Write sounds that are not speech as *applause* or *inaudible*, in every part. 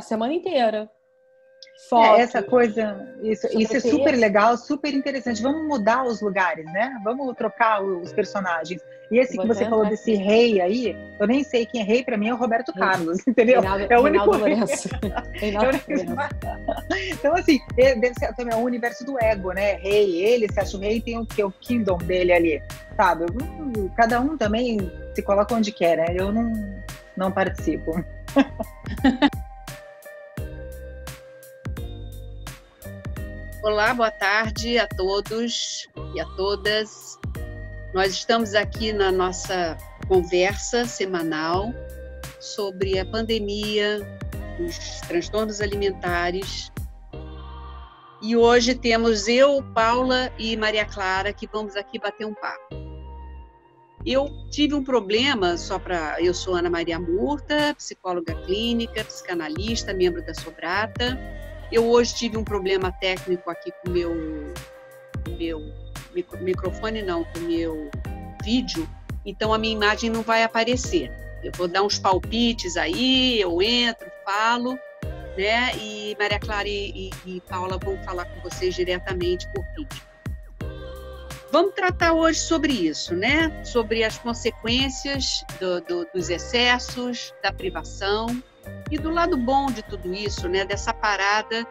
a semana inteira. Foto, é, essa coisa, isso, isso é super legal, super interessante. Vamos mudar os lugares, né? Vamos trocar os personagens. E esse que você falou desse rei aí, eu nem sei quem é rei, para mim é o Roberto Carlos, *laughs* entendeu? Reinaldo, é o único rei. *laughs* então, assim, é, deve ser também o universo do ego, né? Rei, ele se acha o rei, tem o que? O kingdom dele ali, sabe? Cada um também se coloca onde quer, né? Eu não, não participo. *laughs* Olá, boa tarde a todos e a todas. Nós estamos aqui na nossa conversa semanal sobre a pandemia, os transtornos alimentares. E hoje temos eu, Paula e Maria Clara que vamos aqui bater um papo. Eu tive um problema, só para. Eu sou Ana Maria Murta, psicóloga clínica, psicanalista, membro da Sobrata eu hoje tive um problema técnico aqui com o meu, meu microfone, não, com o meu vídeo, então a minha imagem não vai aparecer. Eu vou dar uns palpites aí, eu entro, falo, né? E Maria Clara e, e, e Paula vão falar com vocês diretamente por vídeo. Vamos tratar hoje sobre isso, né? Sobre as consequências do, do, dos excessos, da privação, e do lado bom de tudo isso, né, dessa parada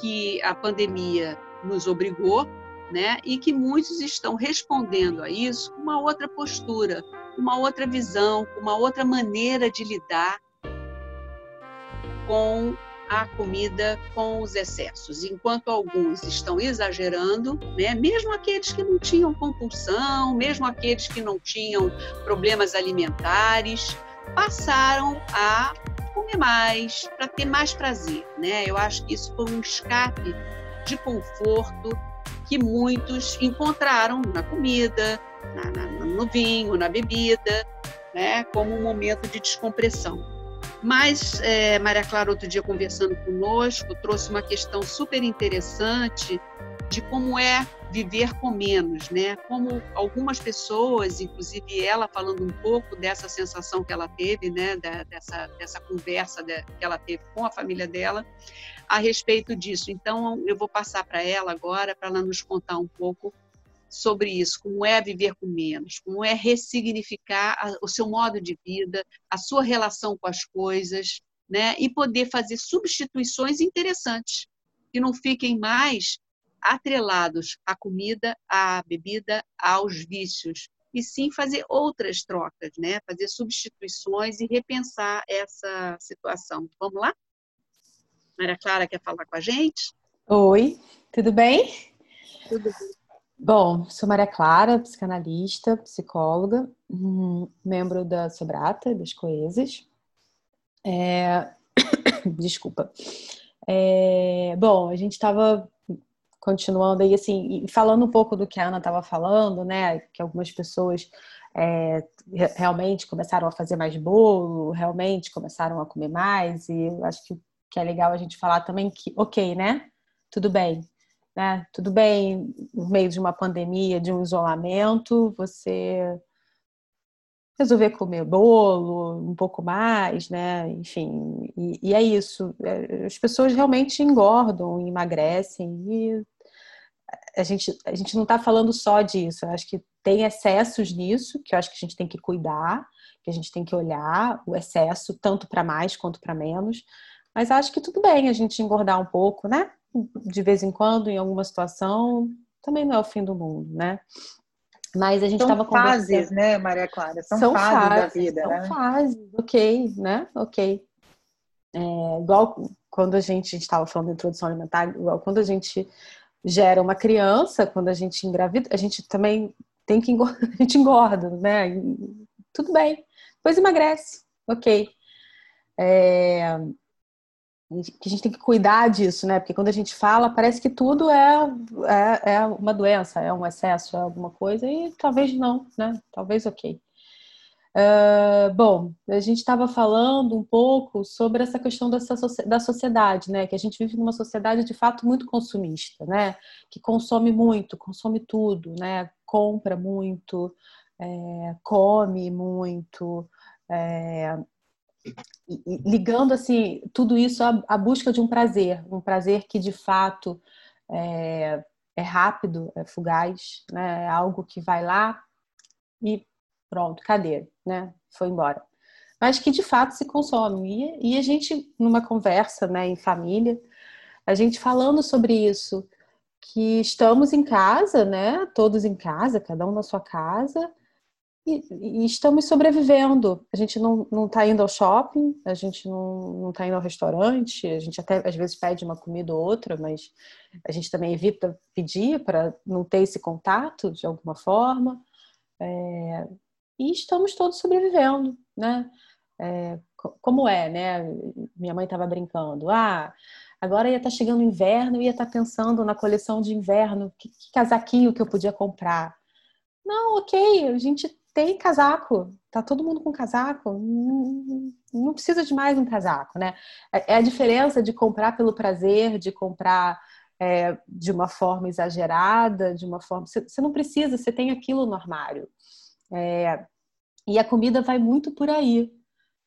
que a pandemia nos obrigou, né, e que muitos estão respondendo a isso com uma outra postura, uma outra visão, uma outra maneira de lidar com a comida, com os excessos. Enquanto alguns estão exagerando, né, mesmo aqueles que não tinham compulsão, mesmo aqueles que não tinham problemas alimentares, passaram a comer mais, para ter mais prazer, né? Eu acho que isso foi um escape de conforto que muitos encontraram na comida, na, na, no vinho, na bebida, né? Como um momento de descompressão. Mas é, Maria Clara, outro dia conversando conosco, trouxe uma questão super interessante de como é viver com menos, né? Como algumas pessoas, inclusive ela falando um pouco dessa sensação que ela teve, né? dessa, dessa conversa que ela teve com a família dela a respeito disso. Então, eu vou passar para ela agora para ela nos contar um pouco sobre isso, como é viver com menos, como é ressignificar o seu modo de vida, a sua relação com as coisas, né? E poder fazer substituições interessantes, que não fiquem mais atrelados à comida, à bebida, aos vícios, e sim fazer outras trocas, né? fazer substituições e repensar essa situação. Vamos lá? Maria Clara quer falar com a gente? Oi, tudo bem? Tudo bem. Bom, sou Maria Clara, psicanalista, psicóloga, hum, membro da Sobrata, das Coesas. É... *coughs* Desculpa. É... Bom, a gente estava continuando aí, assim, falando um pouco do que a Ana estava falando, né, que algumas pessoas é, realmente começaram a fazer mais bolo, realmente começaram a comer mais, e eu acho que, que é legal a gente falar também que, ok, né, tudo bem, né, tudo bem, no meio de uma pandemia, de um isolamento, você resolver comer bolo um pouco mais, né? Enfim, e, e, é isso. É, as pessoas realmente engordam, emagrecem e a gente, a gente não está falando só disso. Eu acho que tem excessos nisso, que eu acho que a gente tem que cuidar, que a gente tem que olhar o excesso, tanto para mais quanto para menos. Mas acho que tudo bem a gente engordar um pouco, né? De vez em quando, em alguma situação, também não é o fim do mundo, né? Mas a gente estava conversando. São fases, né, Maria Clara? São, são fases, fases, da vida, são né? São fases, ok, né? Ok. É, igual quando a gente estava falando de introdução alimentar, igual quando a gente gera uma criança, quando a gente engravida, a gente também tem que engorda, *laughs* a gente engorda, né? E, tudo bem. Depois emagrece, ok. É, que a gente tem que cuidar disso, né? Porque quando a gente fala, parece que tudo é, é, é, uma doença, é um excesso, é alguma coisa, e talvez não, né? Talvez ok. Uh, bom, a gente estava falando um pouco sobre essa questão dessa, da sociedade, né? Que a gente vive numa sociedade de fato muito consumista, né? Que consome muito, consome tudo, né? Compra muito, é, come muito, é, ligando assim tudo isso à, à, busca de um prazer, um prazer que de fato é, é rápido, é fugaz, né? é algo que vai lá e pronto, cadê? Né? Foi embora. Mas que de fato se consome. E, e a gente, numa conversa né, em família, a gente falando sobre isso, que estamos em casa, né? Todos em casa, cada um na sua casa, e, e estamos sobrevivendo. A gente não está indo ao shopping, a gente não está indo ao restaurante, a gente até às vezes pede uma comida ou outra, mas a gente também evita pedir para não ter esse contato de alguma forma. É, e estamos todos sobrevivendo, né? É, como é, né? Minha mãe estava brincando. Ah, agora ia estar tá chegando o inverno, ia estar tá pensando na coleção de inverno, que, que casaquinho que eu podia comprar. Não, ok, a gente tem casaco, tá todo mundo com casaco, não, não precisa de mais um casaco, né? É, é a diferença de comprar pelo prazer, de comprar é, de uma forma exagerada, de uma forma. Você não precisa, você tem aquilo no armário. É, e a comida vai muito por aí,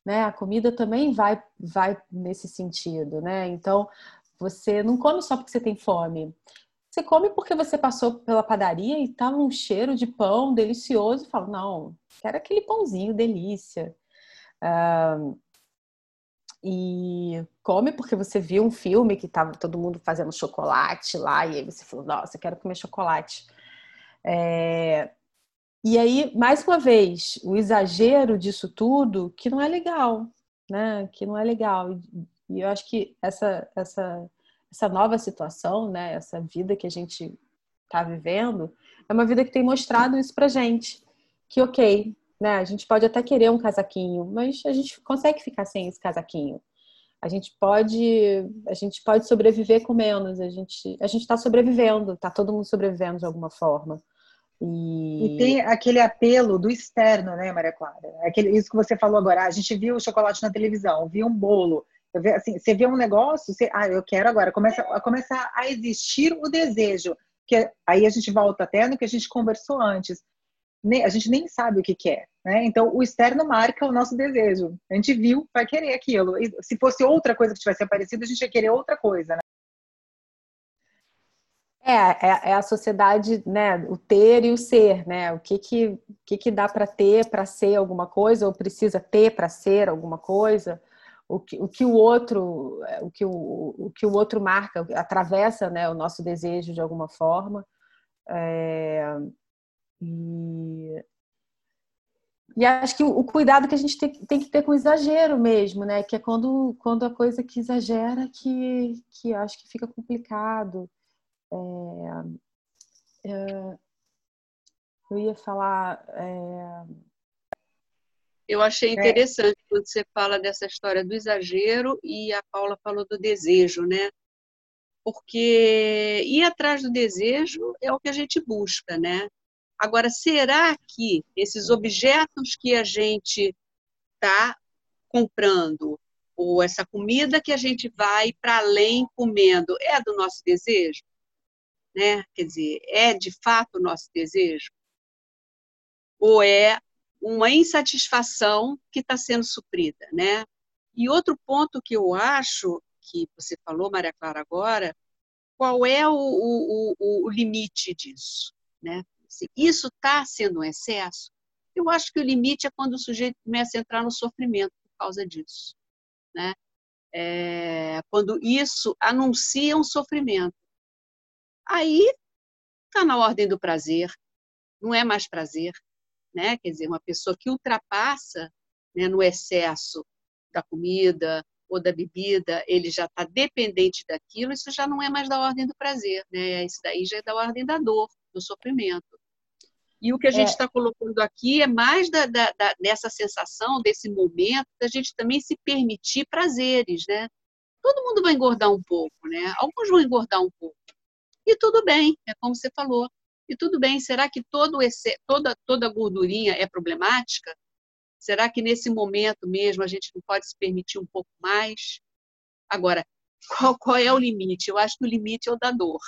né? A comida também vai, vai nesse sentido, né? Então, você não come só porque você tem fome. Você come porque você passou pela padaria e tava um cheiro de pão delicioso fala, não, quero aquele pãozinho, delícia. Uh, e come porque você viu um filme que tava todo mundo fazendo chocolate lá e aí você falou, nossa, quero comer chocolate. É... E aí, mais uma vez, o exagero disso tudo que não é legal, né? Que não é legal. E eu acho que essa, essa essa nova situação, né, essa vida que a gente está vivendo, é uma vida que tem mostrado isso pra gente. Que ok, né, a gente pode até querer um casaquinho, mas a gente consegue ficar sem esse casaquinho. A gente pode, a gente pode sobreviver com menos. A gente, a gente está sobrevivendo, está todo mundo sobrevivendo de alguma forma. E... e... tem aquele apelo do externo, né, Maria Clara? Aquele, isso que você falou agora. A gente viu o chocolate na televisão, viu um bolo, Assim, você vê um negócio, você, ah, eu quero agora, começa a começar a existir o desejo, que aí a gente volta até no que a gente conversou antes. A gente nem sabe o que quer, né? Então o externo marca o nosso desejo. A gente viu, vai querer aquilo. E se fosse outra coisa que tivesse aparecido, a gente ia querer outra coisa, né? É, é, é, a sociedade, né? O ter e o ser, né? O que que, que, que dá para ter para ser alguma coisa ou precisa ter para ser alguma coisa? O que o, que o outro o que o, o que o outro marca atravessa né o nosso desejo de alguma forma é, e, e acho que o, cuidado que a gente tem, tem, que ter com o exagero mesmo né que é quando quando a coisa que exagera que que acho que fica complicado é, é, eu ia falar é, eu achei é. interessante é. Quando você fala dessa história do exagero e a Paula falou do desejo, né? Porque ir atrás do desejo é o que a gente busca, né? Agora, será que esses objetos que a gente está comprando, ou essa comida que a gente vai para além comendo, é do nosso desejo? Né? Quer dizer, é de fato o nosso desejo? Ou é uma insatisfação que está sendo suprida, né? E outro ponto que eu acho que você falou, Maria Clara, agora, qual é o, o, o limite disso, né? Se isso está sendo um excesso, eu acho que o limite é quando o sujeito começa a entrar no sofrimento por causa disso, né? É, quando isso anuncia um sofrimento. Aí está na ordem do prazer, não é mais prazer, né? Quer dizer, uma pessoa que ultrapassa né, no excesso da comida ou da bebida, ele já está dependente daquilo, isso já não é mais da ordem do prazer, né? Isso daí já é da ordem da dor, do sofrimento. E o que a gente está é. Colocando aqui é mais da, da, da, dessa sensação, desse momento, da gente também se permitir prazeres, né? Todo mundo vai engordar um pouco, né? Alguns vão engordar um pouco. E tudo bem, é como você falou. E tudo bem, será que todo esse, toda, toda gordurinha é problemática? Será que nesse momento mesmo a gente não pode se permitir um pouco mais? Agora, *laughs* qual, qual é o limite? Eu acho que o limite é o da dor.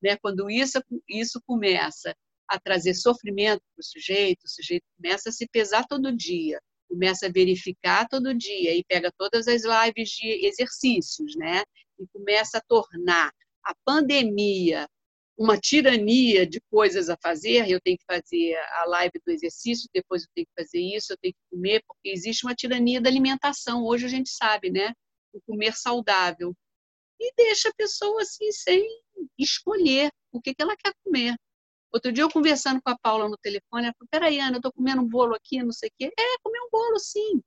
Né? Quando isso, isso começa a trazer sofrimento para o sujeito, o sujeito começa a se pesar todo dia. começa a verificar todo dia e pega todas as lives de exercícios, né? E começa a tornar a pandemia uma tirania de coisas a fazer, eu tenho que fazer a live do exercício, depois eu tenho que fazer isso, eu tenho que comer, porque existe uma tirania da alimentação. Hoje a gente sabe, né? O comer saudável. E deixa a pessoa assim sem escolher o que, que ela quer comer. Outro dia eu conversando com a Paula no telefone, ela falou, peraí, Ana, eu estou comendo um bolo aqui, não sei o quê. É, comer um bolo, sim.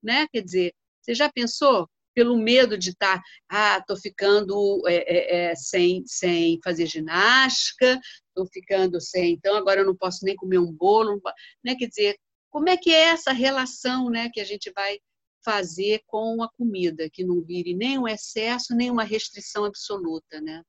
Né? Quer dizer, você já pensou pelo medo de estar, tá, ah, estou ficando é, é, é, sem, sem fazer ginástica, estou ficando sem, então agora eu não posso nem comer um bolo, né? Quer dizer, como é que é essa relação, né, que a gente vai fazer com a comida, que não vire nem um excesso, nem uma restrição absoluta, né?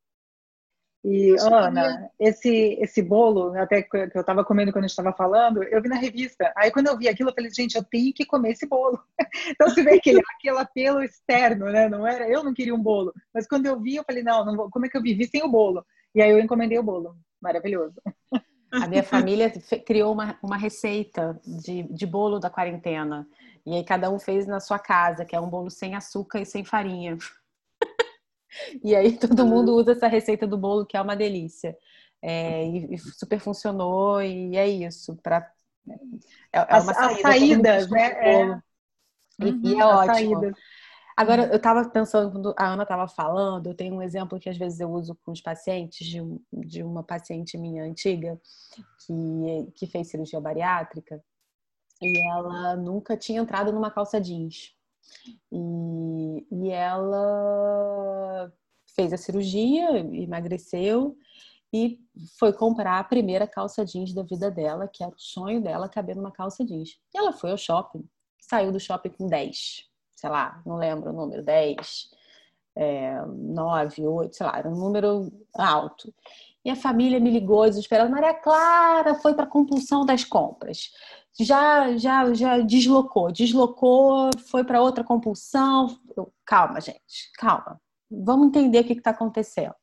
E, Ana, esse, esse bolo, até que eu estava comendo quando a gente estava falando, eu vi na revista. Aí, quando eu vi aquilo, eu falei, gente, eu tenho que comer esse bolo. *laughs* então, você vê aquele, aquele apelo externo, né? Não era, eu não queria um bolo. Mas quando eu vi, eu falei, não, não vou, como é que eu vivi sem o bolo? E aí eu encomendei o bolo. Maravilhoso. A minha família criou uma, uma receita de, de bolo da quarentena. E aí cada um fez na sua casa, que é um bolo sem açúcar e sem farinha. E aí todo mundo usa essa receita do bolo, que é uma delícia. É, e, e, super funcionou, e é isso. Pra, é, é uma as, saída. As saídas, né? É. E, uhum, e, é ótimo. Agora, eu estava pensando, quando a Ana estava falando, eu tenho um exemplo que às vezes eu uso com os pacientes, de, de uma paciente minha antiga, que, que fez cirurgia bariátrica, e ela nunca tinha entrado numa calça jeans. E, e ela fez a cirurgia, emagreceu e foi comprar a primeira calça jeans da vida dela, que era o sonho dela caber numa calça jeans. E ela foi ao shopping, saiu do shopping com 10, sei lá, não lembro o número, 10, é, 9, 8, sei lá, era um número alto. E a família me ligou desesperada, Maria Clara foi para a compulsão das compras já já já deslocou, deslocou, foi para outra compulsão. Eu, calma, gente, calma. Vamos entender o que está acontecendo.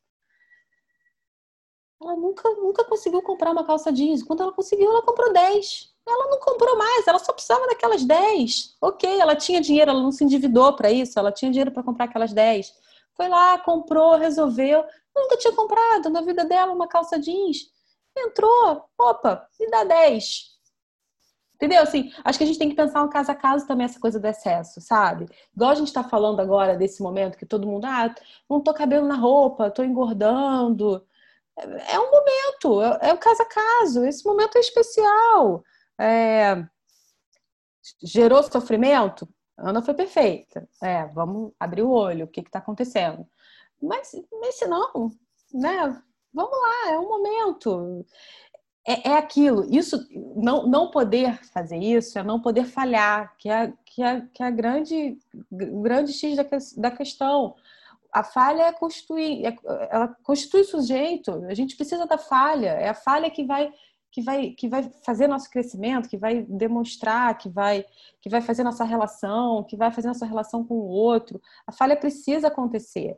Ela nunca, nunca conseguiu comprar uma calça jeans. Quando ela conseguiu, ela comprou 10. Ela não comprou mais, ela só precisava daquelas 10. Ok, ela tinha dinheiro, ela não se endividou para isso, ela tinha dinheiro para comprar aquelas 10. Foi lá, comprou, resolveu. Nunca tinha comprado na vida dela uma calça jeans. Entrou, opa, me dá 10 Entendeu? Assim, acho que a gente tem que pensar um caso a caso também essa coisa do excesso, sabe? Igual a gente está falando agora desse momento que todo mundo, ah, não tô cabelo na roupa, tô engordando. É, é um momento, é, é o caso a caso. Esse momento é especial. É... Gerou sofrimento? Ana foi perfeita. É, vamos abrir o olho, o que está acontecendo? Mas, mas se não, né? Vamos lá, é um momento é, é, aquilo. Isso, não, não poder fazer isso é não poder falhar, que é, que é, que é a grande, grande X da, da questão. A falha é constituir, é, ela constitui sujeito. A gente precisa da falha. É a falha que vai que vai que vai fazer nosso crescimento, que vai demonstrar, que vai que vai fazer nossa relação, que vai fazer nossa relação com o outro. A falha precisa acontecer.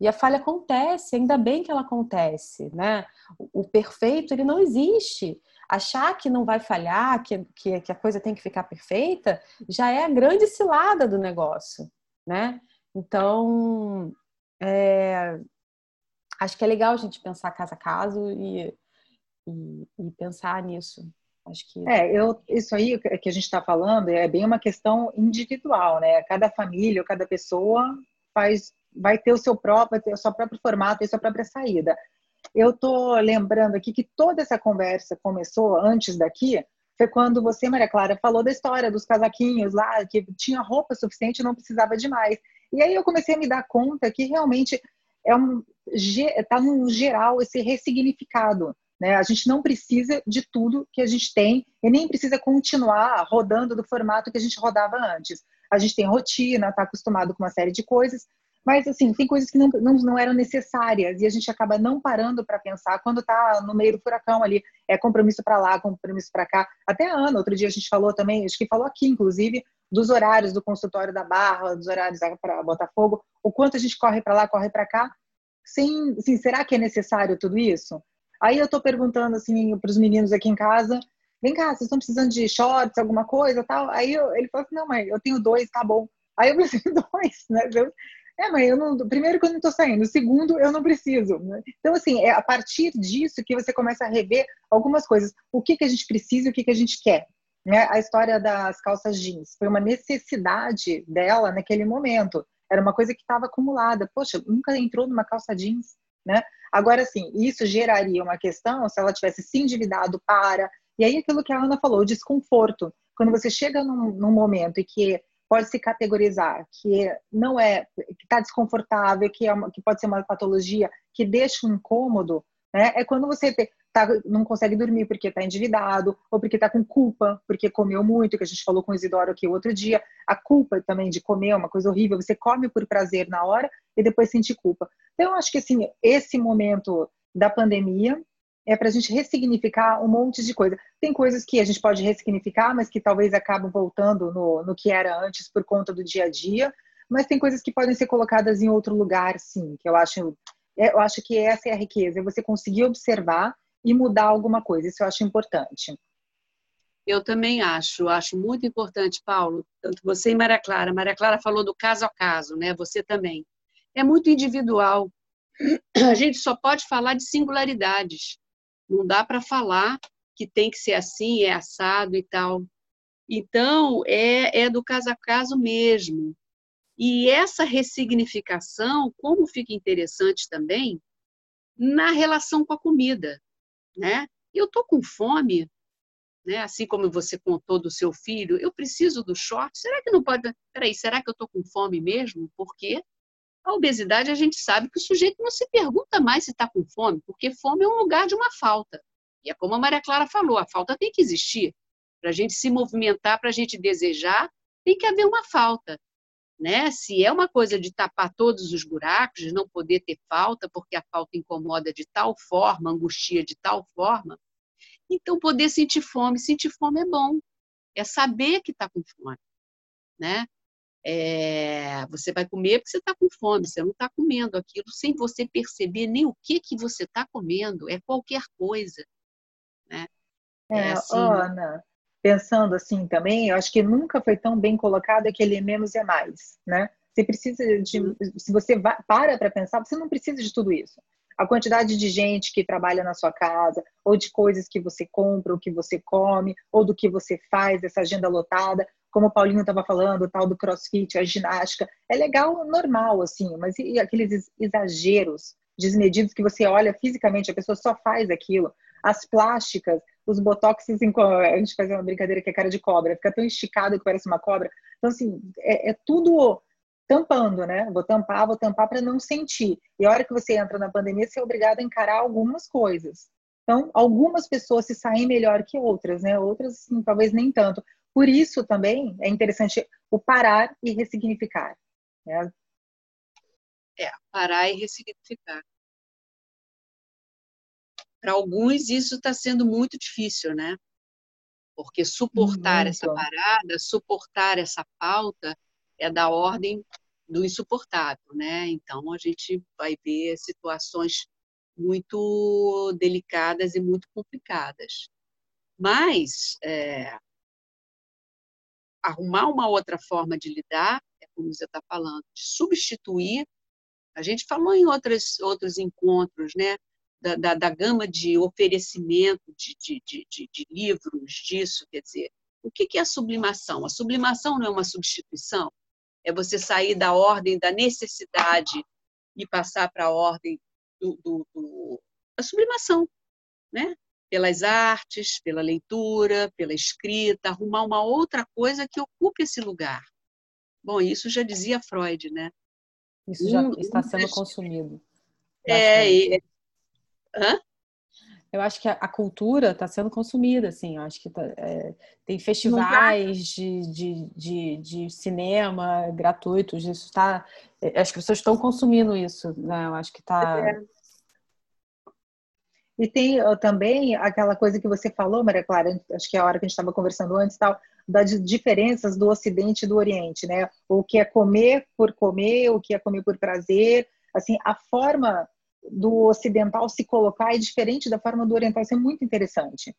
E a falha acontece, ainda bem que ela acontece, né? O, perfeito, ele não existe. Achar que não vai falhar, que, que, que, a coisa tem que ficar perfeita, já é a grande cilada do negócio, né? Então, é, acho que é legal a gente pensar caso a caso e, e, e pensar nisso. Acho que... É, eu, isso aí que a gente está falando é bem uma questão individual, né? Cada família, cada pessoa faz vai ter o seu próprio, ter o seu próprio formato e sua própria saída. Eu tô lembrando aqui que toda essa conversa começou antes daqui, foi quando você, Maria Clara, falou da história dos casaquinhos lá, que tinha roupa suficiente e não precisava de mais. E aí eu comecei a me dar conta que realmente é um tá no geral esse ressignificado, né? A gente não precisa de tudo que a gente tem e nem precisa continuar rodando do formato que a gente rodava antes. A gente tem rotina, está acostumado com uma série de coisas, mas, assim, tem coisas que não, não, não eram necessárias e a gente acaba não parando para pensar quando está no meio do furacão ali. É compromisso para lá, compromisso para cá. Até a Ana, outro dia a gente falou também, acho que falou aqui, inclusive, dos horários do consultório da Barra, dos horários para Botafogo, o quanto a gente corre para lá, corre para cá. Sem, assim, será que é necessário tudo isso? Aí eu estou perguntando assim para os meninos aqui em casa, vem cá, vocês estão precisando de shorts, alguma coisa tal? Aí eu, ele falou assim, não, mãe, eu tenho dois, tá bom. Aí eu preciso *laughs* dois, né? Eu, é, mãe, eu não, primeiro que eu não estou saindo, segundo, eu não preciso. Né? Então, assim, é a partir disso que você começa a rever algumas coisas. O que, que a gente precisa e o que, que a gente quer. Né? A história das calças jeans foi uma necessidade dela naquele momento. Era uma coisa que estava acumulada. Poxa, nunca entrou numa calça jeans, né? Agora, sim, isso geraria uma questão se ela tivesse se endividado para. E aí, aquilo que a Ana falou, o desconforto. Quando você chega num, num momento em que pode se categorizar que não é, que está desconfortável, que, é uma, que pode ser uma patologia que deixa um incômodo, né? É quando você te, tá, não consegue dormir porque está endividado, ou porque está com culpa, porque comeu muito, que a gente falou com o Isidoro aqui outro dia. A culpa também de comer é uma coisa horrível. Você come por prazer na hora e depois sente culpa. Então, eu acho que assim, esse momento da pandemia é para a gente ressignificar um monte de coisa. Tem coisas que a gente pode ressignificar, mas que talvez acabam voltando no, no que era antes por conta do dia a dia. Mas tem coisas que podem ser colocadas em outro lugar, sim. Que eu acho, é, eu acho que essa é a riqueza, é você conseguir observar e mudar alguma coisa. Isso eu acho importante. Eu também acho, acho muito importante, Paulo, tanto você e Maria Clara. Maria Clara falou do caso a caso, né? Você também. É muito individual. A gente só pode falar de singularidades. Não dá para falar que tem que ser assim, é assado e tal. Então, é, é do caso a caso mesmo. E essa ressignificação, como fica interessante também, na relação com a comida, né? Eu tô com fome, né? Assim como você contou do seu filho, eu preciso do short. Será que não pode? Peraí, será que eu tô com fome mesmo? Por quê? A obesidade, a gente sabe que o sujeito não se pergunta mais se está com fome, porque fome é um lugar de uma falta. E é como a Maria Clara falou, a falta tem que existir. Para a gente se movimentar, para a gente desejar, tem que haver uma falta. Né? Se é uma coisa de tapar todos os buracos, de não poder ter falta, porque a falta incomoda de tal forma, angustia de tal forma, então poder sentir fome, sentir fome é bom. É saber que está com fome. Né? É, você vai comer porque você está com fome, você não está comendo aquilo sem você perceber nem o que, que você está comendo, é qualquer coisa. Né? É, é assim... Ana, pensando assim também, eu acho que nunca foi tão bem colocado aquele menos é mais, né? Você precisa de, uhum. se você vai, para para pensar, você não precisa de tudo isso. A quantidade de gente que trabalha na sua casa, ou de coisas que você compra, ou que você come, ou do que você faz, essa agenda lotada, como o Paulinho estava falando, o tal do crossfit, a ginástica, é legal, normal, assim, mas e aqueles exageros desmedidos que você olha fisicamente, a pessoa só faz aquilo. As plásticas, os botox, assim, a gente faz uma brincadeira que é cara de cobra, fica tão esticado que parece uma cobra. Então, assim, é, é tudo tampando, né? Vou tampar, vou tampar para não sentir. E a hora que você entra na pandemia, você é obrigado a encarar algumas coisas. Então, algumas pessoas se saem melhor que outras, né? Outras, assim, talvez nem tanto. Por isso também é interessante o parar e ressignificar. Né? É, parar e ressignificar. Para alguns isso está sendo muito difícil, né? Porque suportar muito. essa parada, suportar essa pauta é da ordem do insuportável, né? Então a gente vai ver situações muito delicadas e muito complicadas. Mas é, arrumar uma outra forma de lidar, é como você está falando, de substituir. A gente falou em outros, outros encontros, né? Da, da, da gama de oferecimento de, de, de, de, livros disso, quer dizer, o que, que é a sublimação? A sublimação não é uma substituição, é você sair da ordem da necessidade e passar para a ordem do, do, do, da sublimação, né? Pelas artes, pela leitura, pela escrita, arrumar uma outra coisa que ocupe esse lugar. Bom, isso já dizia Freud, né? Isso já um, está sendo consumido. É, e... Hã? Eu acho que a, cultura está sendo consumida, assim. Eu acho que tá, é, tem festivais de, de, de, de, cinema gratuitos. Isso está. É, as pessoas estão consumindo isso, né? Eu acho que está. É. E tem também aquela coisa que você falou, Maria Clara, acho que é a hora que a gente estava conversando antes, tal, das diferenças do Ocidente e do Oriente, né? O que é comer por comer, o que é comer por prazer, assim, a forma do ocidental se colocar é diferente da forma do oriental, isso é muito interessante.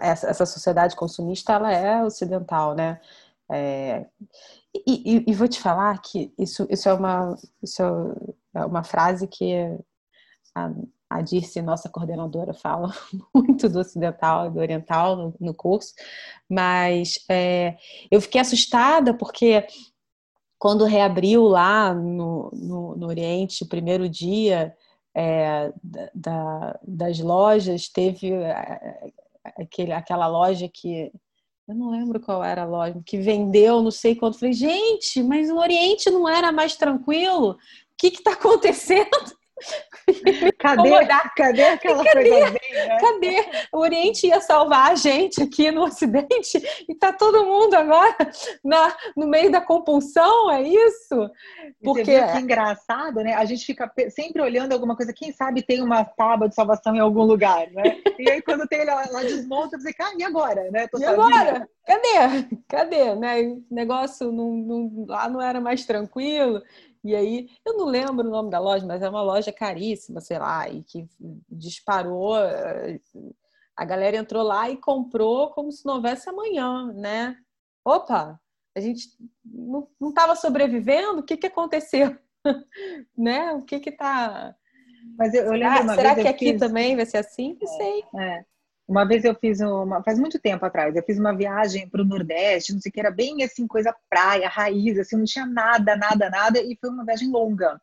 essa, essa sociedade consumista ela é ocidental, né? É, e, e, e, vou te falar que isso, isso, é, uma, isso é uma frase que a Dirce, nossa coordenadora, fala *laughs* muito do ocidental e do oriental no, curso, mas é, eu fiquei assustada porque quando reabriu lá no, no, no Oriente, o primeiro dia é, da, das lojas, teve é, aquele, aquela loja que eu não lembro qual era a loja, que vendeu não sei quanto. Falei, gente, mas o Oriente não era mais tranquilo? O que está *laughs* acontecendo? *laughs* Cadê, cadê aquela cadê, coisa bem, né? Cadê? O Oriente ia salvar a gente aqui no Ocidente e tá todo mundo agora na, no meio da compulsão, é isso? Porque que engraçado, né? A gente fica sempre olhando alguma coisa, quem sabe tem uma tábua de salvação em algum lugar, né? E aí quando tem ela, ela desmonta, você, cara, e agora, né? Tô e sozinha. agora? Cadê? Cadê? Né? O negócio não, não, lá não era mais tranquilo. E aí, eu não lembro o nome da loja, mas é uma loja caríssima, sei lá, e que disparou. Eh, a galera entrou lá e comprou como se não houvesse amanhã, né? Opa, a gente não estava sobrevivendo? O que, que aconteceu? *laughs* né? O que que tá. Mas eu, eu lembro será que aqui fiz... também vai ser assim? Não é, sei. É. Uma vez eu fiz uma, faz muito tempo atrás, eu fiz uma viagem para o Nordeste, não sei o que, era bem assim, coisa praia, raiz, assim, não tinha nada, nada, nada, e foi uma viagem longa.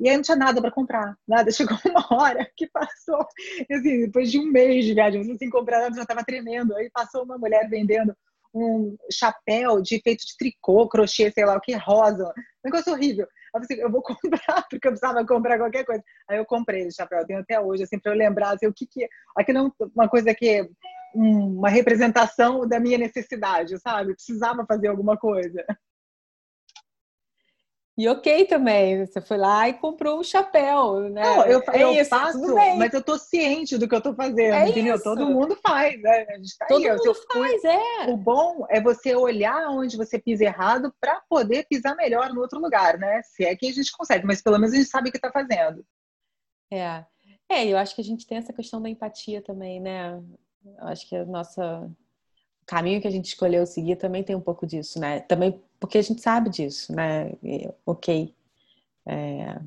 E aí não tinha nada para comprar, nada. *laughs* Chegou uma hora que passou, assim, depois de um mês de viagem, não sem comprar nada, já estava tremendo. Aí passou uma mulher vendendo um chapéu de feito de tricô, crochê, sei lá o que, rosa. Um negócio horrível. Eu falei, eu vou *laughs* comprar, porque eu precisava comprar qualquer coisa. Aí eu comprei o chapéu, eu tenho até hoje, assim, para eu lembrar assim, o que que... Aqui não uma coisa que é uma representação da minha necessidade, sabe? precisava fazer alguma coisa. E ok também, você foi lá e comprou um chapéu, né? Não, eu, é eu isso, faço, mas eu tô ciente do que eu tô fazendo, é entendeu? Isso. Todo mundo faz, né? Tá Todo aí, mundo faz, é. O bom é você olhar onde você pisa errado para poder pisar melhor no outro lugar, né? Se é que a gente consegue, mas pelo menos a gente sabe o que tá fazendo. É. É, eu acho que a gente tem essa questão da empatia também, né? Eu acho que a nossa caminho que a gente escolheu seguir também tem um pouco disso, né? Também porque a gente sabe disso, né? Ok, é,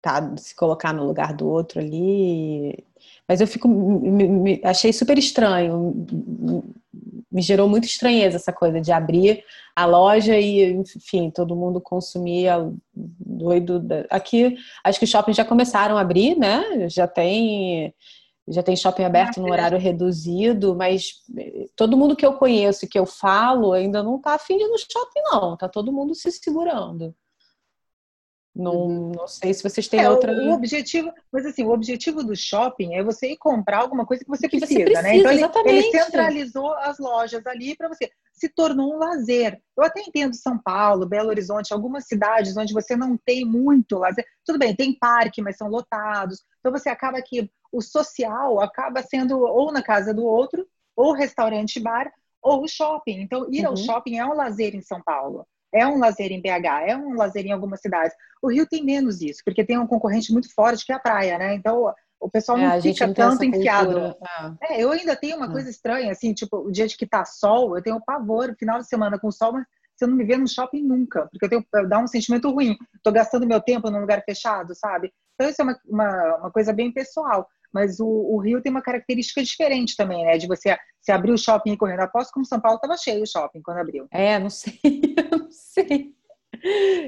tá, se colocar no lugar do outro ali. Mas eu fico, me, me, achei super estranho, me gerou muita estranheza essa coisa de abrir a loja e, enfim, todo mundo consumia doido. Aqui, acho que os shoppings já começaram a abrir, né? Já tem já tem shopping aberto no horário reduzido, mas eh, todo mundo que eu conheço e que eu falo ainda não está afim de ir no shopping, não. Tá todo mundo se segurando. Não, uhum. não sei se vocês têm é, outra. O, objetivo, mas assim, o objetivo do shopping é você ir comprar alguma coisa que você, que precisa, você precisa, né? Então ele, ele, centralizou as lojas ali para você. Se tornou um lazer. Eu até entendo São Paulo, Belo Horizonte, algumas cidades onde você não tem muito lazer. Tudo bem, tem parque, mas são lotados. Então você acaba que o social acaba sendo ou na casa do outro, ou restaurante bar, ou shopping. Então, ir uhum. ao shopping é um lazer em São Paulo. É um lazer em BH, é um lazer em algumas cidades. O Rio tem menos isso, porque tem um concorrente muito forte que é a praia, né? Então, o pessoal é, não fica não tanto enfiado. É. é. eu ainda tenho uma é. coisa estranha, assim, tipo, o dia de que tá sol, eu tenho pavor, final de semana com sol, mas você não me vê no shopping nunca, porque eu tenho, dá um sentimento ruim. Tô gastando meu tempo num lugar fechado, sabe? Então, isso é uma, uma, uma coisa bem pessoal. Mas o, o, Rio tem uma característica diferente também, né? De você se abrir o shopping e correndo. Aposto como São Paulo estava cheio o shopping quando abriu. É, não sei, *laughs* eu não sei.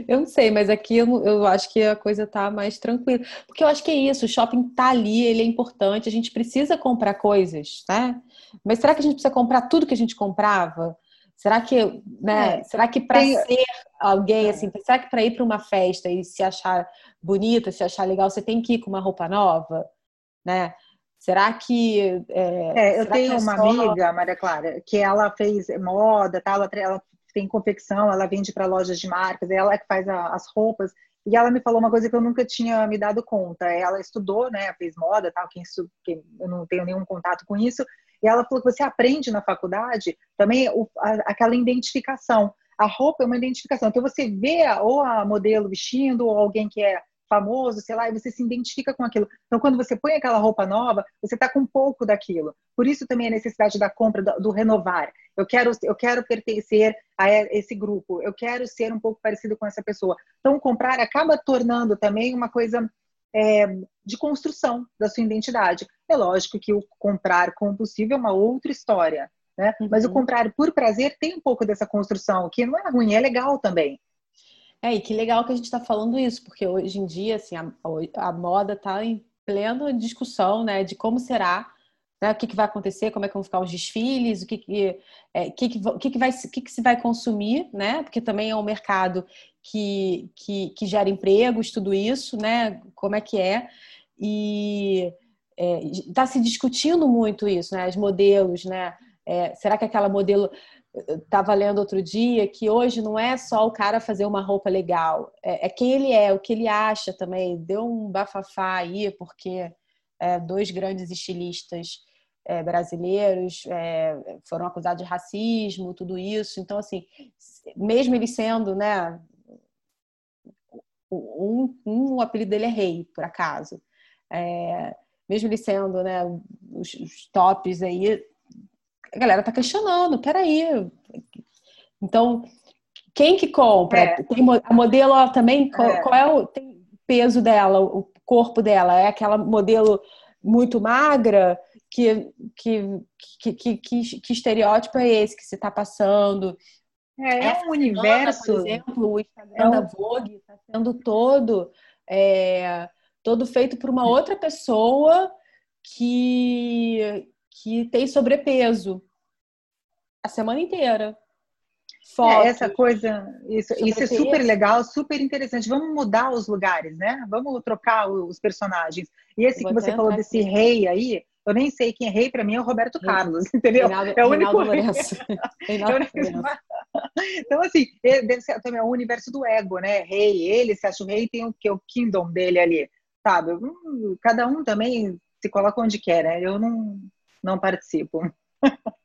Eu não sei, mas aqui eu, eu, acho que a coisa tá mais tranquila. Porque eu acho que é isso, o shopping tá ali, ele é importante, a gente precisa comprar coisas, né? Mas será que a gente precisa comprar tudo que a gente comprava? Será que, né? É, será que para tem... ser alguém é. assim, será que para ir para uma festa e se achar bonita, se achar legal, você tem que ir com uma roupa nova? Né? Será que. É, é eu tenho é uma só... amiga, Maria Clara, que ela fez moda, tá? ela, ela tem confecção, ela vende para lojas de marcas, ela é que faz a, as roupas. E ela me falou uma coisa que eu nunca tinha me dado conta. Ela estudou, né? Fez moda, tal. Quem, quem eu não tenho nenhum contato com isso. E ela falou que você aprende na faculdade também o, a, aquela identificação. A roupa é uma identificação. Então você vê ou a modelo vestindo ou alguém que é famoso, sei lá, e você se identifica com aquilo. Então, quando você põe aquela roupa nova, você está com um pouco daquilo. Por isso também a necessidade da compra, do, do, renovar. Eu quero, eu quero pertencer a esse grupo, eu quero ser um pouco parecido com essa pessoa. Então, comprar acaba tornando também uma coisa é, de construção da sua identidade. É lógico que o comprar compulsivo é uma outra história, né? Uhum. Mas o comprar por prazer tem um pouco dessa construção, que não é ruim, é legal também. É, e que legal que a gente está falando isso, porque hoje em dia, assim, a, a moda está em plena discussão, né, de como será, né, o que, que vai acontecer, como é que vão ficar os desfiles, o que que, é, que, que, que, que, vai, que, que se vai consumir, né, porque também é um mercado que, que, que gera empregos, tudo isso, né, como é que é, e está é, se discutindo muito isso, né, os modelos, né, é, será que aquela modelo estava lendo outro dia que hoje não é só o cara fazer uma roupa legal, é, é quem ele é, o que ele acha também. Deu um bafafá aí, porque é, dois grandes estilistas é, brasileiros é, foram acusados de racismo, tudo isso. Então, assim, mesmo ele sendo, né? Um, um o apelido dele é rei, por acaso. É, mesmo ele sendo, né, os, os tops aí, a galera tá questionando, peraí. Então, quem que compra? É. Tem, a modelo também, qual é, qual é o peso dela, o corpo dela? É aquela modelo muito magra? Que, que, que, que, que, que estereótipo é esse que se está passando? É, é um universo. Semana, por exemplo, o Instagram é da Vogue está sendo todo, é, todo feito por uma outra pessoa que, que tem sobrepeso a semana inteira. Foto, é, essa coisa, isso, isso é super legal, super interessante. Vamos mudar os lugares, né? Vamos trocar os personagens. E esse que você falou desse rei aí, eu nem sei quem é rei, para mim é o Roberto Carlos, *laughs* entendeu? *laughs* Reinaldo, é o único rei. então, assim, deve ser também o universo do ego, né? Rei, ele se acha o rei, tem o que? O kingdom dele ali, sabe? Hum, cada um também se coloca onde quer, né? Eu não, não participo. *laughs*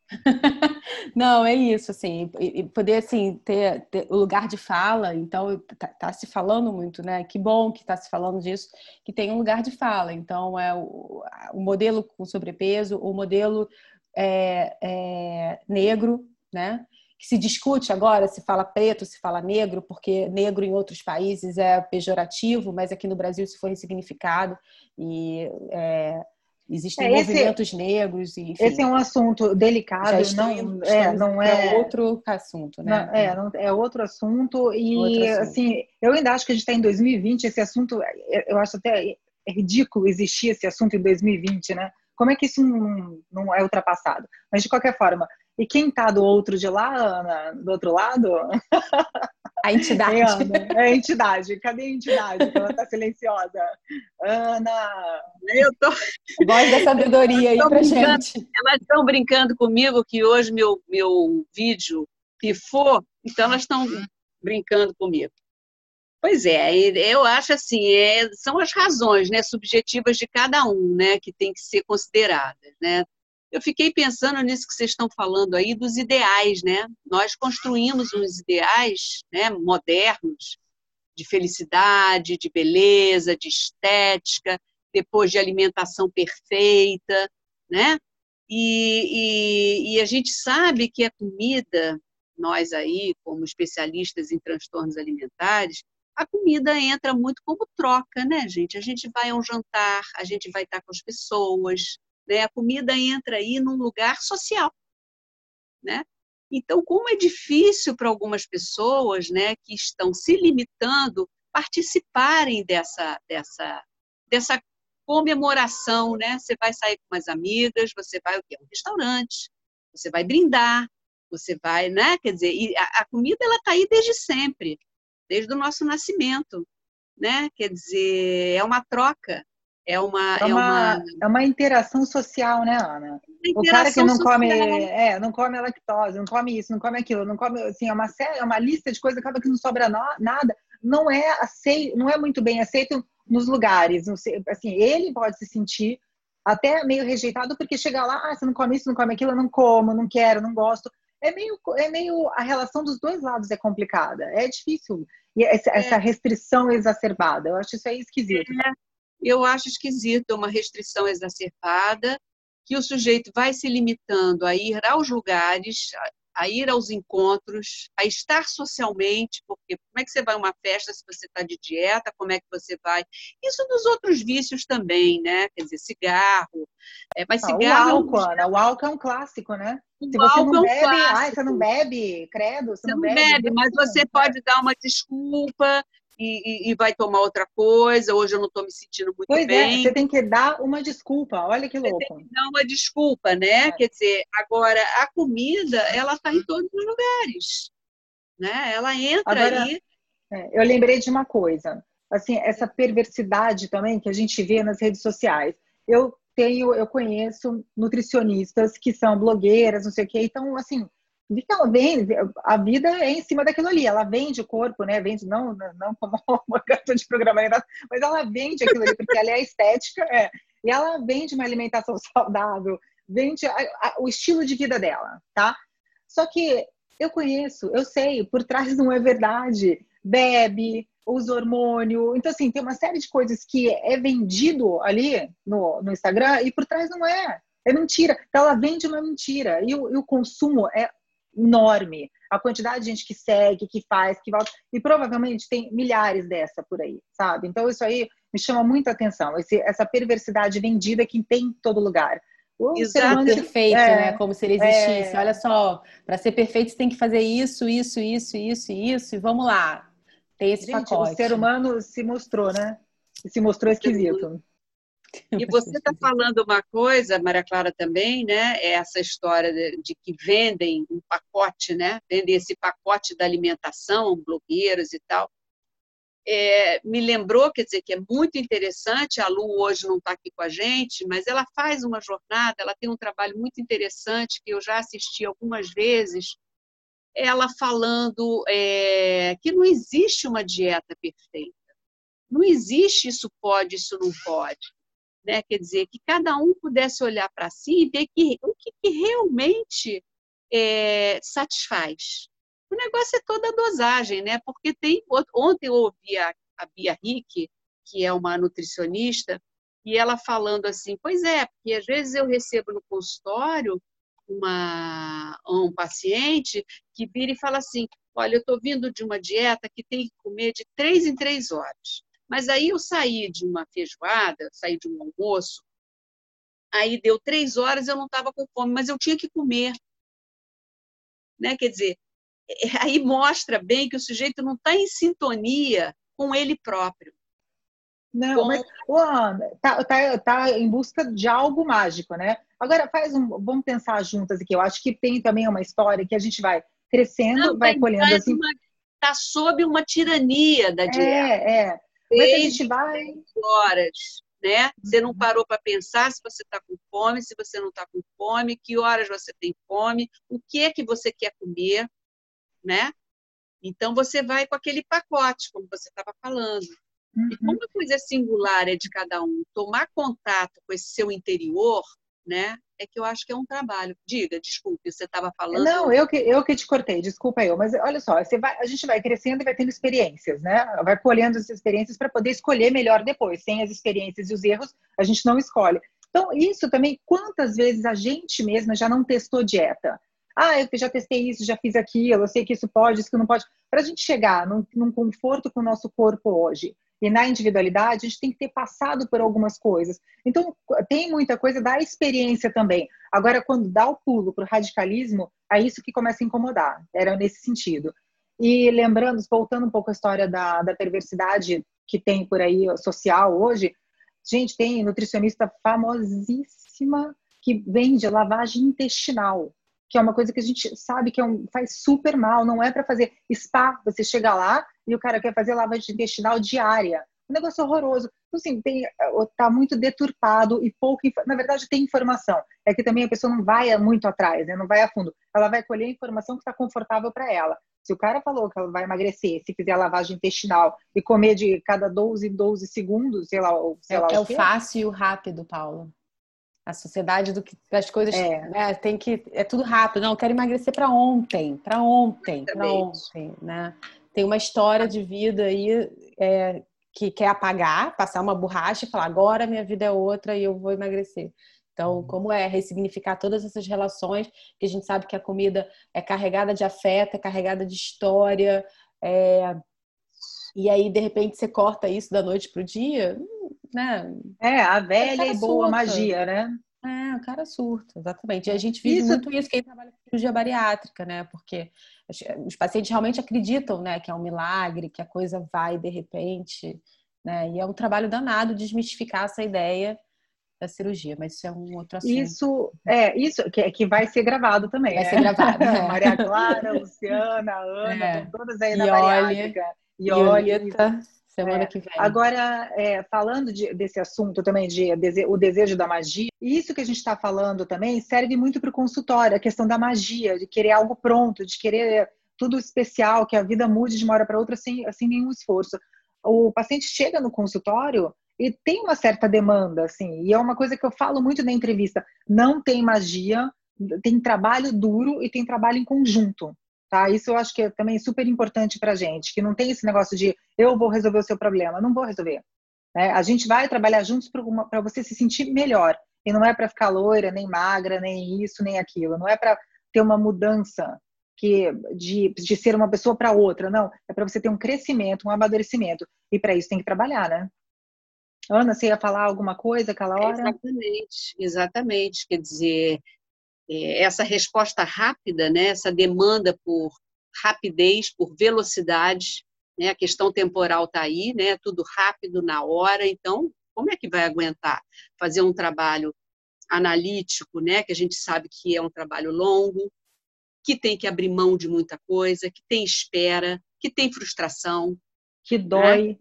Não, é isso, assim, poder, assim, ter, ter o lugar de fala, então, tá, tá, se falando muito, né, que bom que tá se falando disso, que tem um lugar de fala, então, é o, o modelo com sobrepeso, o modelo é, é, negro, né, que se discute agora se fala preto, se fala negro, porque negro em outros países é pejorativo, mas aqui no Brasil isso foi ressignificado e... É, Existem é, esse, movimentos negros e enfim, esse é um assunto delicado, não é, não é, é outro assunto, né? Não, é, não, é outro assunto e outro assunto. assim, eu ainda acho que a gente está em 2020, esse assunto, eu acho até ridículo existir esse assunto em 2020, né? Como é que isso não, não é ultrapassado? Mas de qualquer forma, e quem está do outro de lá, Ana, do outro lado? *laughs* A entidade. É, a entidade. Cadê a entidade? Ela está silenciosa. Ana, eu tô. Voz da sabedoria aí pra gente. Elas estão brincando comigo que hoje meu, meu vídeo pifou, então elas estão brincando comigo. Pois é, eu acho assim, é, são as razões né, subjetivas de cada um, né, que tem que ser consideradas, né? Eu fiquei pensando nisso que vocês estão falando aí dos ideais, né? Nós construímos uns ideais, né, modernos de felicidade, de beleza, de estética, depois de alimentação perfeita, né? E, e, e a gente sabe que a comida, nós aí, como especialistas em transtornos alimentares, a comida entra muito como troca, né, gente? A gente vai a um jantar, a gente vai estar com as pessoas, né? A comida entra aí num lugar social, né? Então, como é difícil para algumas pessoas, né, que estão se limitando, participarem dessa dessa dessa comemoração, né? Você vai sair com umas amigas, você vai o quê? Um restaurante, você vai brindar, você vai, né? Quer dizer, a, a comida ela está aí desde sempre, desde o nosso nascimento, né? Quer dizer, é uma troca, é uma, é, uma, é uma, é uma interação social, né, Ana? O cara que não social. come, é, não come lactose, não come isso, não come aquilo, não come, assim, é uma série, é uma lista de coisas, acaba que não sobra no, nada, não é aceito, não é muito bem aceito nos lugares, assim, ele pode se sentir até meio rejeitado porque chega lá, ah, você não come isso, não come aquilo, eu não como, não quero, não gosto. é meio, é meio a relação dos dois lados é complicada, é difícil. E essa, é. essa restrição exacerbada, eu acho isso aí esquisito. É, eu acho esquisito uma restrição exacerbada, que o sujeito vai se limitando a ir aos lugares, a ir aos encontros, a estar socialmente, porque como é que você vai a uma festa se você está de dieta, como é que você vai? Isso dos outros vícios também, né? Quer dizer, cigarro. É, mas cigarro. O álcool, Ana, o álcool é um clássico, né? O se você não bebe, é um ai, você não bebe, credo, você, você não, bebe. bebe mas você pode dar uma desculpa, e, e, vai tomar outra coisa, hoje eu não estou me sentindo muito pois é, bem. É, você tem que dar uma desculpa, olha que louco. Você tem que dar uma desculpa, né? É. Quer dizer, agora a comida, ela está em todos os lugares, né? Ela entra agora, aí. É, eu lembrei de uma coisa, assim, essa perversidade também que a gente vê nas redes sociais. Eu tenho, eu conheço nutricionistas que são blogueiras, não sei o quê, então, assim, ela vende, a vida é em cima daquilo ali, ela vende o corpo, né? Vende, não, não como *laughs* uma carta de programação, mas ela vende aquilo ali, porque ela é estética, é, e ela vende uma alimentação *laughs* saudável, vende a, a, o estilo de vida dela, tá? Só que eu conheço, eu sei, por trás não é verdade. Bebe, usa hormônio. Então, assim, tem uma série de coisas que é vendido ali no, no Instagram e por trás não é. É mentira. Então, ela vende uma mentira. E o, e o consumo é enorme. A quantidade de gente que segue, que faz, que volta. E provavelmente tem milhares dessa por aí, sabe? Então, isso aí me chama muita atenção. Esse, essa perversidade vendida que tem em todo lugar. O Exato, perfeito, é, né? Como se ele existisse. É... Olha só, para ser perfeito você tem que fazer isso, isso, isso, isso, isso, e vamos lá. Tem esse Gente, pacote. O ser humano se mostrou, né? Se mostrou esquisito. E você está falando uma coisa, Maria Clara também, né? É essa história de, de, que vendem um pacote, né? Vendem esse pacote da alimentação, blogueiros e tal. É, me lembrou, quer dizer, que é muito interessante. A Lu hoje não está aqui com a gente, mas ela faz uma jornada, ela tem um trabalho muito interessante que eu já assisti algumas vezes. Ela falando é, que não existe uma dieta perfeita. Não existe isso pode, isso não pode né? Quer dizer, que cada um pudesse olhar para si e ver que, o que, que realmente é, satisfaz. O negócio é toda a dosagem, né? Porque tem. Ontem eu ouvi a, a Bia Rick, que é uma nutricionista, e ela falando assim: pois é, porque às vezes eu recebo no consultório uma, um paciente que vira e fala assim: olha, eu estou vindo de uma dieta que tem que comer de três em três horas. Mas aí eu saí de uma feijoada, saí de um almoço, aí deu três horas, eu não estava com fome, mas eu tinha que comer. Né? Quer dizer, é, é, aí mostra bem que o sujeito não está em sintonia com ele próprio. Não, com... mas o Ana tá, tá, tá em busca de algo mágico, né? Agora faz um, vamos pensar juntas aqui. Eu acho que tem também uma história que a gente vai crescendo, não, vai colhendo assim. Está sob uma tirania da dieta. É, é. Mas a gente vai. horas, né? Você não uhum. parou para pensar se você está com fome, se você não está com fome, que horas você tem fome, o que é que você quer comer, né? Então você vai com aquele pacote, como você estava falando. Uhum. E como a coisa singular é de cada um, tomar contato com esse seu interior, né? É que eu acho que é um trabalho. Diga, desculpe, você estava falando. Não, eu que, eu que te cortei, desculpa eu. Mas olha só, você vai, a gente vai crescendo e vai tendo experiências, né? Vai colhendo essas experiências para poder escolher melhor depois. Sem as experiências e os erros, a gente não escolhe. Então, isso também, quantas vezes a gente mesma já não testou dieta? Ah, eu já testei isso, já fiz aquilo, eu sei que isso pode, isso que não pode. Para a gente chegar num, num conforto com o nosso corpo hoje, e na individualidade, a gente tem que ter passado por algumas coisas. Então, tem muita coisa da experiência também. Agora, quando dá o pulo para o radicalismo, é isso que começa a incomodar. Era nesse sentido. E lembrando, voltando um pouco à história da, da perversidade que tem por aí social hoje, gente, tem nutricionista famosíssima que vende lavagem intestinal que é uma coisa que a gente sabe que é um, faz super mal, não é para fazer spa, você chega lá e o cara quer fazer lavagem intestinal diária. Um negócio horroroso. Então, assim, tem, tá muito deturpado e pouco, na verdade tem informação. É que também a pessoa não vai muito atrás, né? não vai a fundo. Ela vai colher a informação que está confortável para ela. Se o cara falou que ela vai emagrecer, se fizer a lavagem intestinal e comer de cada 12 12 segundos, sei lá, sei é, lá é o, o fácil e o rápido, Paulo. A sociedade do que as coisas é. Né, tem que é tudo rápido. Não, eu quero emagrecer para ontem, para ontem, para ontem, né? Tem uma história de vida aí é, que quer apagar, passar uma borracha e falar agora minha vida é outra e eu vou emagrecer. Então, uhum. como é ressignificar todas essas relações, que a gente sabe que a comida é carregada de afeto, é carregada de história, é... e aí de repente você corta isso da noite para o dia, né? É, a velha e boa surta. magia, né? É, o cara surta, exatamente. E a gente vive isso... muito isso quem trabalha com cirurgia bariátrica, né? Porque os pacientes realmente acreditam, né, que é um milagre, que a coisa vai de repente, né? E é um trabalho danado desmistificar essa ideia da cirurgia, mas isso é um outro assunto. Isso, é, isso que, que vai ser gravado também. Vai né? ser gravado. É. *laughs* Maria Clara, Luciana, Ana, é. todas aí na bariátrica. E olha, semana é. que vem. Agora, é, falando de, desse assunto também, de, de, o desejo da magia, isso que a gente está falando também serve muito para o consultório, a questão da magia, de querer algo pronto, de querer tudo especial, que a vida mude de uma hora para outra sem, sem nenhum esforço. O paciente chega no consultório e tem uma certa demanda, assim, e é uma coisa que eu falo muito na entrevista: não tem magia, tem trabalho duro e tem trabalho em conjunto. Tá? Isso eu acho que é também super importante para gente, que não tem esse negócio de eu vou resolver o seu problema, não vou resolver. Né? A gente vai trabalhar juntos para você se sentir melhor. E não é para ficar loira, nem magra, nem isso, nem aquilo. Não é para ter uma mudança que de, de ser uma pessoa para outra, não. É para você ter um crescimento, um amadurecimento. E para isso tem que trabalhar, né? Ana, você ia falar alguma coisa aquela hora? Exatamente, exatamente. Quer dizer, essa resposta rápida, né, essa demanda por rapidez, por velocidade, né, a questão temporal está aí, né, tudo rápido na hora, então como é que vai aguentar fazer um trabalho analítico, né, que a gente sabe que é um trabalho longo, que tem que abrir mão de muita coisa, que tem espera, que tem frustração, que dói, né?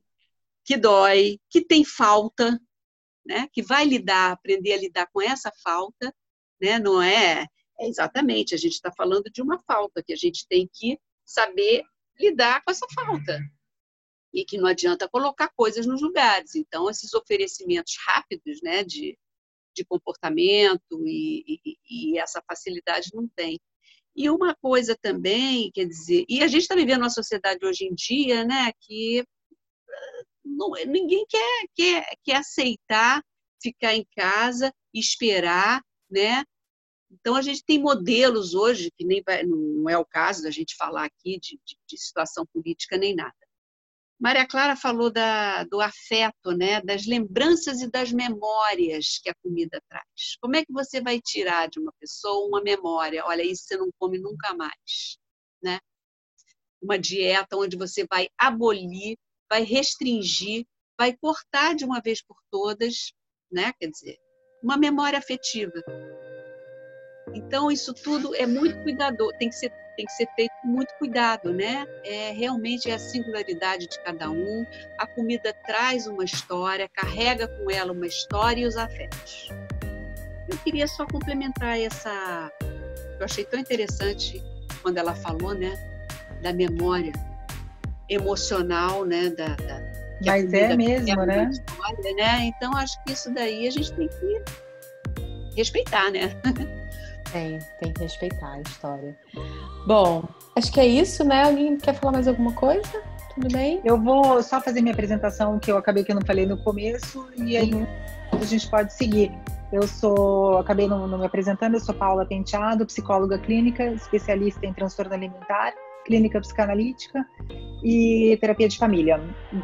que dói, que tem falta, né, que vai lidar, aprender a lidar com essa falta né? Não é, é exatamente, a gente está falando de uma falta que a gente tem que saber lidar com essa falta e que não adianta colocar coisas nos lugares. Então, esses oferecimentos rápidos, né, de, de comportamento e, e, e essa facilidade não tem. E uma coisa também, quer dizer, e a gente está vivendo uma sociedade hoje em dia, né, que ah, não, ninguém quer, quer, quer aceitar ficar em casa, esperar, né, então, a gente tem modelos hoje, que nem vai, não é o caso da gente falar aqui de, de, de situação política nem nada. Maria Clara falou da, do afeto, né, das lembranças e das memórias que a comida traz. Como é que você vai tirar de uma pessoa uma memória? Olha, isso você não come nunca mais, né? Uma dieta onde você vai abolir, vai restringir, vai cortar de uma vez por todas, né? Quer dizer, uma memória afetiva. Então, isso tudo é muito cuidado, tem que ser, tem que ser feito com muito cuidado, né? É, realmente é a singularidade de cada um. A comida traz uma história, carrega com ela uma história e os afetos. Eu queria só complementar essa. Eu achei tão interessante quando ela falou, né? Da memória emocional, né? Da, da mas é mesmo, é né? História, né? Então, acho que isso daí a gente tem que respeitar, né? *laughs* Tem, tem que respeitar a história. Bom, acho que é isso, né? Alguém quer falar mais alguma coisa? Tudo bem? Eu vou só fazer minha apresentação, que eu acabei que eu não falei no começo, e aí uhum. a gente pode seguir. Eu sou, acabei não, não me apresentando, eu sou Paula Penteado, psicóloga clínica, especialista em transtorno alimentar, clínica psicanalítica e terapia de família.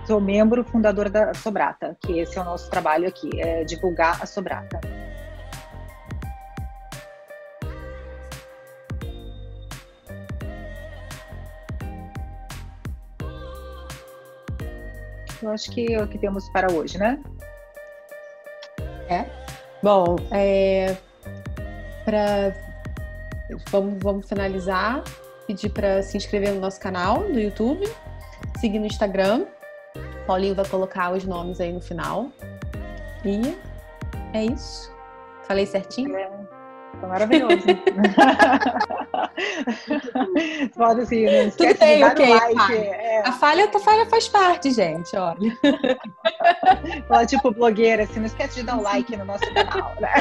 Sou membro fundador da Sobrata, que esse é o nosso trabalho aqui, é divulgar a Sobrata. Eu acho que é o que temos para hoje, né? É. Bom, é, para vamos, vamos finalizar. Pedir para se inscrever no nosso canal do YouTube, seguir no Instagram. Paulinho vai colocar os nomes aí no final. E é isso. Falei certinho? É. Foi maravilhoso. *laughs* Pode assim, não Tudo bem, ok. like. É. A, falha, a falha faz parte, gente, olha. *laughs* Ela tipo blogueira, assim, não esquece de dar um like no nosso canal, né?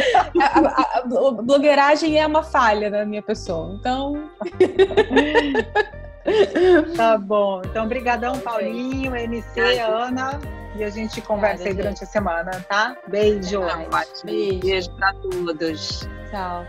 A, a, a, blogueiragem é uma falha da minha pessoa, então. *laughs* tá bom. Então, brigadão, Paulinho, MC, Ana. E a gente conversa aí durante a semana, tá? Beijo. Beijo, Beijo para todos. Tchau.